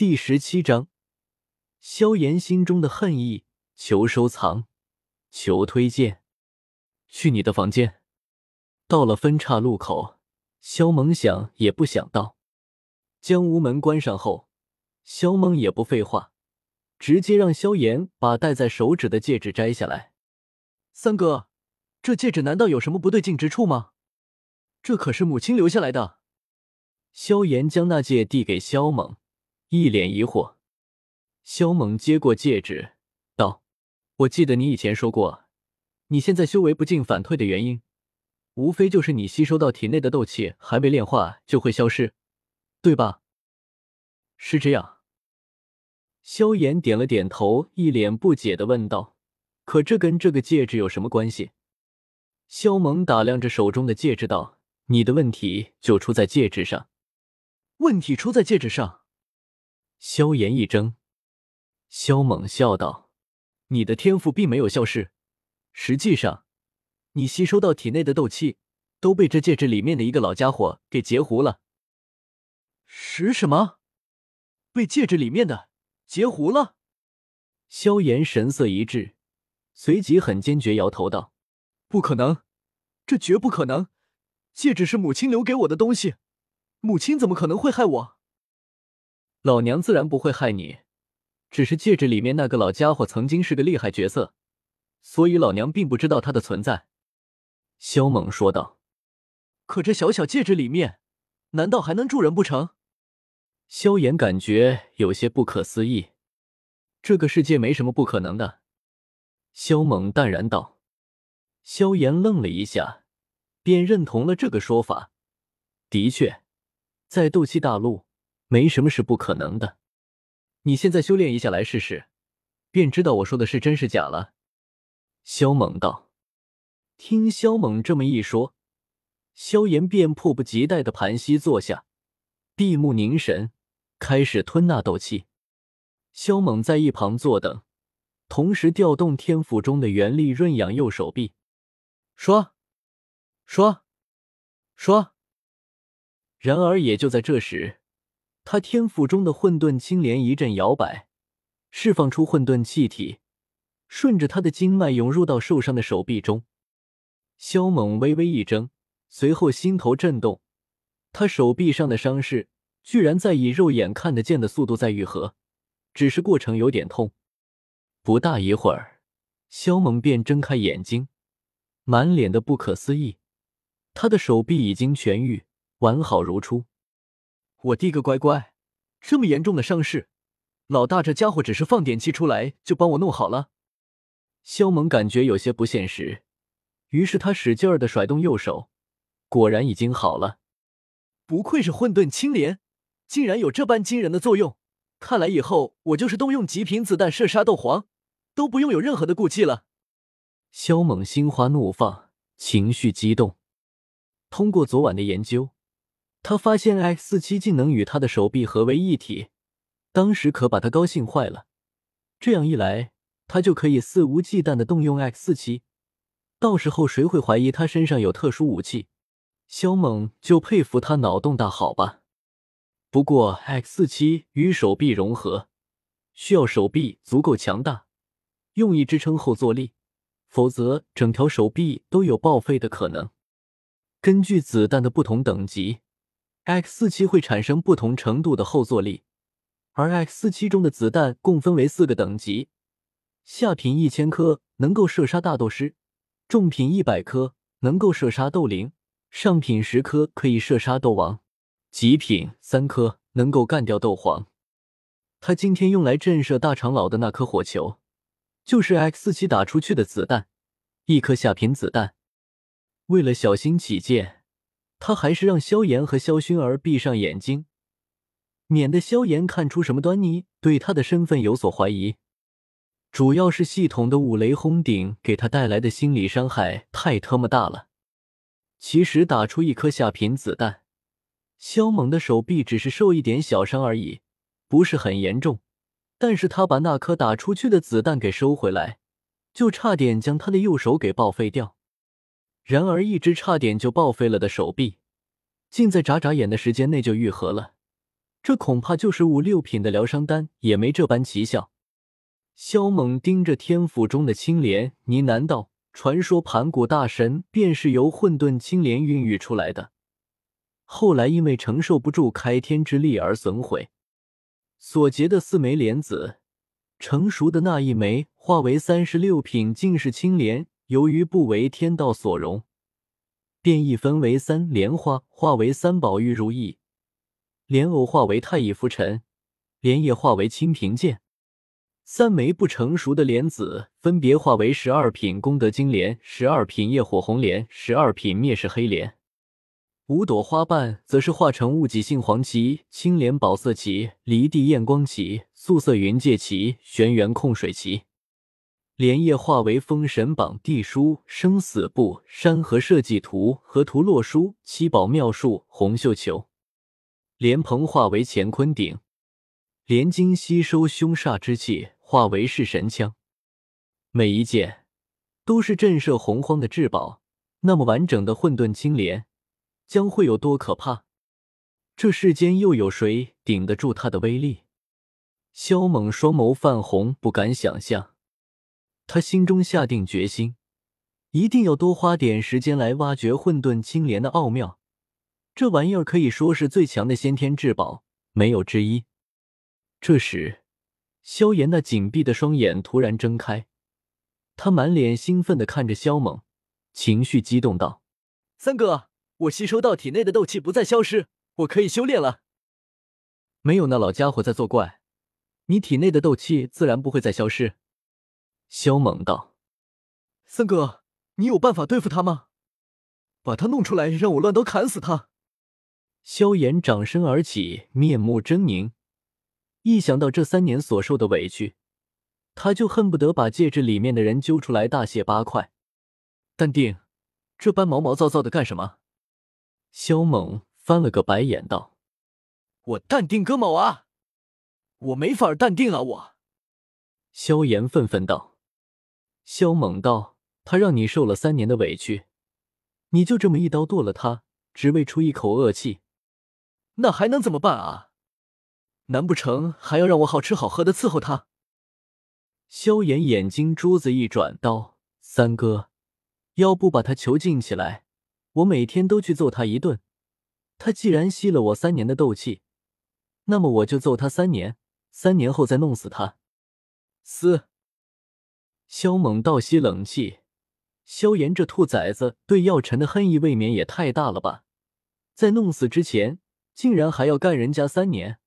第十七章，萧炎心中的恨意，求收藏，求推荐。去你的房间。到了分岔路口，萧猛想也不想到，将屋门关上后，萧猛也不废话，直接让萧炎把戴在手指的戒指摘下来。三哥，这戒指难道有什么不对劲之处吗？这可是母亲留下来的。萧炎将那戒递给萧猛，一脸疑惑。萧猛接过戒指，道：“我记得你以前说过，你现在修为不进反退的原因。”无非就是你吸收到体内的斗气还未炼化就会消失，对吧？是这样。萧炎点了点头，一脸不解的问道：“可这跟这个戒指有什么关系？”萧猛打量着手中的戒指道：“你的问题就出在戒指上。”问题出在戒指上。萧炎一怔，萧猛笑道：“你的天赋并没有消失，实际上……”你吸收到体内的斗气都被这戒指里面的一个老家伙给截胡了。是什么？被戒指里面的截胡了？萧炎神色一滞，随即很坚决摇头道：“不可能，这绝不可能！戒指是母亲留给我的东西，母亲怎么可能会害我？老娘自然不会害你，只是戒指里面那个老家伙曾经是个厉害角色，所以老娘并不知道他的存在。”萧猛说道：“可这小小戒指里面，难道还能住人不成？”萧炎感觉有些不可思议。这个世界没什么不可能的。萧猛淡然道。萧炎愣了一下，便认同了这个说法。的确，在斗气大陆，没什么是不可能的。你现在修炼一下来试试，便知道我说的是真是假了。”萧猛道。听萧猛这么一说，萧炎便迫不及待的盘膝坐下，闭目凝神，开始吞纳斗气。萧猛在一旁坐等，同时调动天赋中的元力润养右手臂。刷，刷，刷。然而也就在这时，他天赋中的混沌青莲一阵摇摆，释放出混沌气体，顺着他的经脉涌入到受伤的手臂中。萧猛微微一怔，随后心头震动，他手臂上的伤势居然在以肉眼看得见的速度在愈合，只是过程有点痛。不大一会儿，萧猛便睁开眼睛，满脸的不可思议，他的手臂已经痊愈，完好如初。我滴个乖乖，这么严重的伤势，老大这家伙只是放点气出来就帮我弄好了。肖猛感觉有些不现实。于是他使劲儿的甩动右手，果然已经好了。不愧是混沌青莲，竟然有这般惊人的作用。看来以后我就是动用极品子弹射杀斗皇，都不用有任何的顾忌了。肖猛心花怒放，情绪激动。通过昨晚的研究，他发现 X 四七竟能与他的手臂合为一体，当时可把他高兴坏了。这样一来，他就可以肆无忌惮的动用 X 四七。到时候谁会怀疑他身上有特殊武器？肖猛就佩服他脑洞大，好吧。不过 X 四七与手臂融合，需要手臂足够强大，用以支撑后坐力，否则整条手臂都有报废的可能。根据子弹的不同等级，X 四七会产生不同程度的后坐力，而 X 四七中的子弹共分为四个等级：下品一千颗能够射杀大斗师。重品一百颗能够射杀斗灵，上品十颗可以射杀斗王，极品三颗能够干掉斗皇。他今天用来震慑大长老的那颗火球，就是 X 四七打出去的子弹，一颗下品子弹。为了小心起见，他还是让萧炎和萧薰儿闭上眼睛，免得萧炎看出什么端倪，对他的身份有所怀疑。主要是系统的五雷轰顶给他带来的心理伤害太特么大了。其实打出一颗下品子弹，萧猛的手臂只是受一点小伤而已，不是很严重。但是他把那颗打出去的子弹给收回来，就差点将他的右手给报废掉。然而一只差点就报废了的手臂，竟在眨眨眼的时间内就愈合了，这恐怕就是五六品的疗伤丹也没这般奇效。萧猛盯着天府中的青莲，呢喃道：“传说盘古大神便是由混沌青莲孕育出来的，后来因为承受不住开天之力而损毁，所结的四枚莲子，成熟的那一枚化为三十六品，竟是青莲。由于不为天道所容，便一分为三莲花，化为三宝玉如意，莲藕化为太乙浮尘，莲叶化为清平剑。”三枚不成熟的莲子分别化为十二品功德金莲、十二品业火红莲、十二品灭世黑莲；五朵花瓣则是化成雾脊杏黄旗、青莲宝色旗、离地焰光旗、素色云界旗、玄元控水旗；莲叶化为封神榜、地书、生死簿、山河设计图、河图洛书、七宝妙术、红绣球；莲蓬化为乾坤鼎。莲经吸收凶煞之气，化为弑神枪，每一件都是震慑洪荒的至宝。那么完整的混沌青莲将会有多可怕？这世间又有谁顶得住它的威力？萧猛双眸泛红，不敢想象。他心中下定决心，一定要多花点时间来挖掘混沌青莲的奥妙。这玩意儿可以说是最强的先天至宝，没有之一。这时，萧炎那紧闭的双眼突然睁开，他满脸兴奋的看着萧猛，情绪激动道：“三哥，我吸收到体内的斗气不再消失，我可以修炼了。”没有那老家伙在作怪，你体内的斗气自然不会再消失。”萧猛道：“三哥，你有办法对付他吗？把他弄出来，让我乱刀砍死他！”萧炎掌身而起，面目狰狞。一想到这三年所受的委屈，他就恨不得把戒指里面的人揪出来大卸八块。淡定，这般毛毛躁躁的干什么？萧猛翻了个白眼道：“我淡定个毛啊！我没法淡定啊！我。”萧炎愤愤道：“萧猛道，他让你受了三年的委屈，你就这么一刀剁了他，只为出一口恶气，那还能怎么办啊？”难不成还要让我好吃好喝的伺候他？萧炎眼睛珠子一转，道：“三哥，要不把他囚禁起来，我每天都去揍他一顿。他既然吸了我三年的斗气，那么我就揍他三年，三年后再弄死他。”嘶！萧猛倒吸冷气，萧炎这兔崽子对药尘的恨意未免也太大了吧？在弄死之前，竟然还要干人家三年！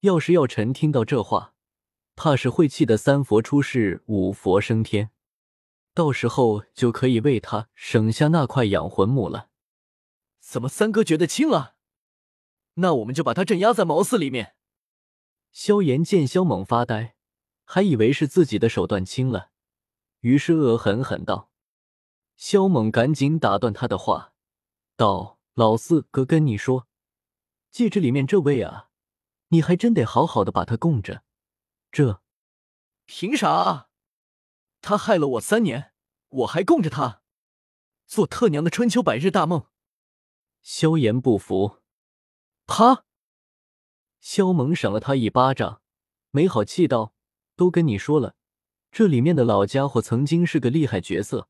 要是药尘听到这话，怕是会气得三佛出世，五佛升天，到时候就可以为他省下那块养魂木了。怎么三哥觉得轻了？那我们就把他镇压在茅寺里面。萧炎见萧猛发呆，还以为是自己的手段轻了，于是恶狠狠道：“萧猛，赶紧打断他的话，道：老四哥跟你说，戒指里面这位啊。”你还真得好好的把他供着，这凭啥？他害了我三年，我还供着他，做特娘的春秋百日大梦。萧炎不服，啪！萧猛赏了他一巴掌，没好气道：“都跟你说了，这里面的老家伙曾经是个厉害角色，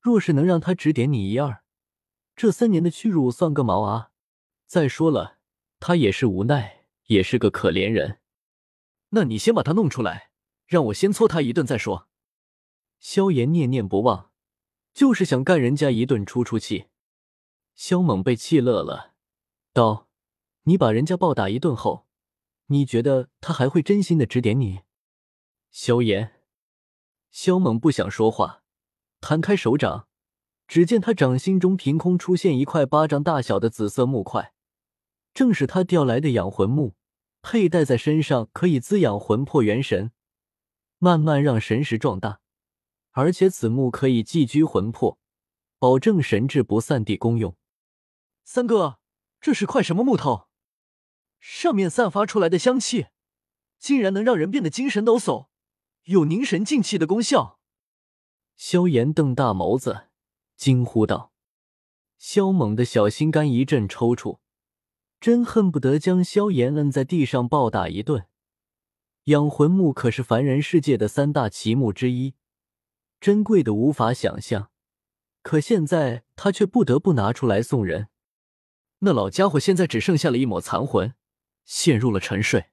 若是能让他指点你一二，这三年的屈辱算个毛啊！再说了，他也是无奈。”也是个可怜人，那你先把他弄出来，让我先搓他一顿再说。萧炎念念不忘，就是想干人家一顿出出气。萧猛被气乐了，道：“你把人家暴打一顿后，你觉得他还会真心的指点你？”萧炎，萧猛不想说话，摊开手掌，只见他掌心中凭空出现一块巴掌大小的紫色木块，正是他调来的养魂木。佩戴在身上可以滋养魂魄元神，慢慢让神识壮大。而且此木可以寄居魂魄，保证神智不散地功用。三哥，这是块什么木头？上面散发出来的香气，竟然能让人变得精神抖擞，有凝神静气的功效。萧炎瞪大眸子，惊呼道：“萧猛的小心肝一阵抽搐。”真恨不得将萧炎摁在地上暴打一顿。养魂木可是凡人世界的三大奇木之一，珍贵的无法想象。可现在他却不得不拿出来送人。那老家伙现在只剩下了一抹残魂，陷入了沉睡。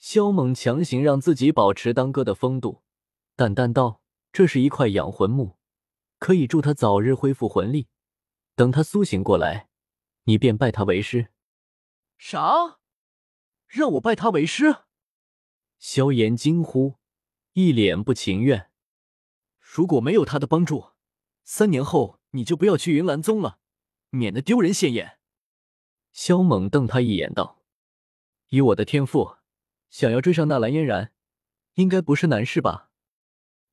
萧猛强行让自己保持当哥的风度，淡淡道：“这是一块养魂木，可以助他早日恢复魂力。等他苏醒过来，你便拜他为师。”啥？让我拜他为师？萧炎惊呼，一脸不情愿。如果没有他的帮助，三年后你就不要去云岚宗了，免得丢人现眼。萧猛瞪他一眼，道：“以我的天赋，想要追上纳兰嫣然，应该不是难事吧？”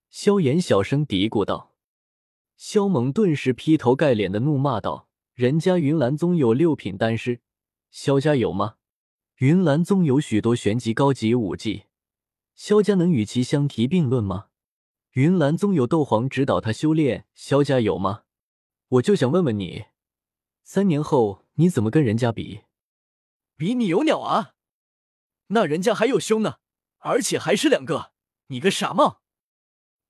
萧炎小声嘀咕道。萧猛顿时劈头盖脸的怒骂道：“人家云岚宗有六品丹师，萧家有吗？云岚宗有许多玄级高级武技。”萧家能与其相提并论吗？云岚宗有斗皇指导他修炼，萧家有吗？我就想问问你，三年后你怎么跟人家比？比你有鸟啊！那人家还有胸呢，而且还是两个，你个傻帽！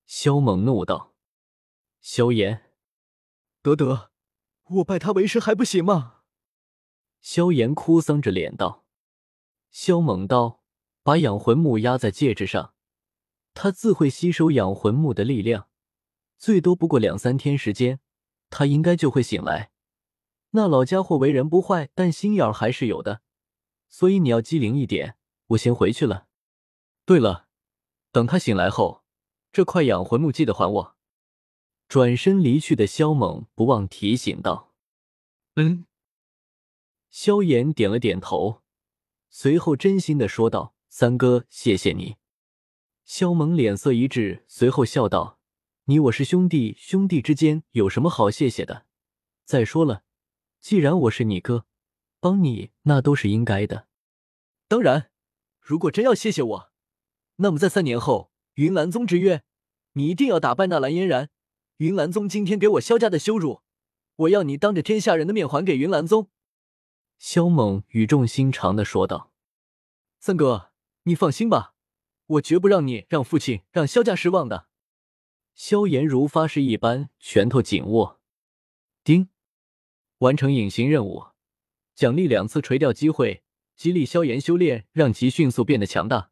萧猛怒道：“萧炎，得得，我拜他为师还不行吗？”萧炎哭丧着脸道：“萧猛道。”把养魂木压在戒指上，他自会吸收养魂木的力量，最多不过两三天时间，他应该就会醒来。那老家伙为人不坏，但心眼还是有的，所以你要机灵一点。我先回去了。对了，等他醒来后，这块养魂木记得还我。转身离去的萧猛不忘提醒道：“嗯。”萧炎点了点头，随后真心的说道。三哥，谢谢你。萧猛脸色一滞，随后笑道：“你我是兄弟，兄弟之间有什么好谢谢的？再说了，既然我是你哥，帮你那都是应该的。当然，如果真要谢谢我，那么在三年后，云岚宗之约，你一定要打败那蓝嫣然。云岚宗今天给我萧家的羞辱，我要你当着天下人的面还给云岚宗。”萧猛语重心长的说道：“三哥。”你放心吧，我绝不让你让父亲让萧家失望的。萧炎如发誓一般，拳头紧握。丁，完成隐形任务，奖励两次垂钓机会，激励萧炎修炼，让其迅速变得强大。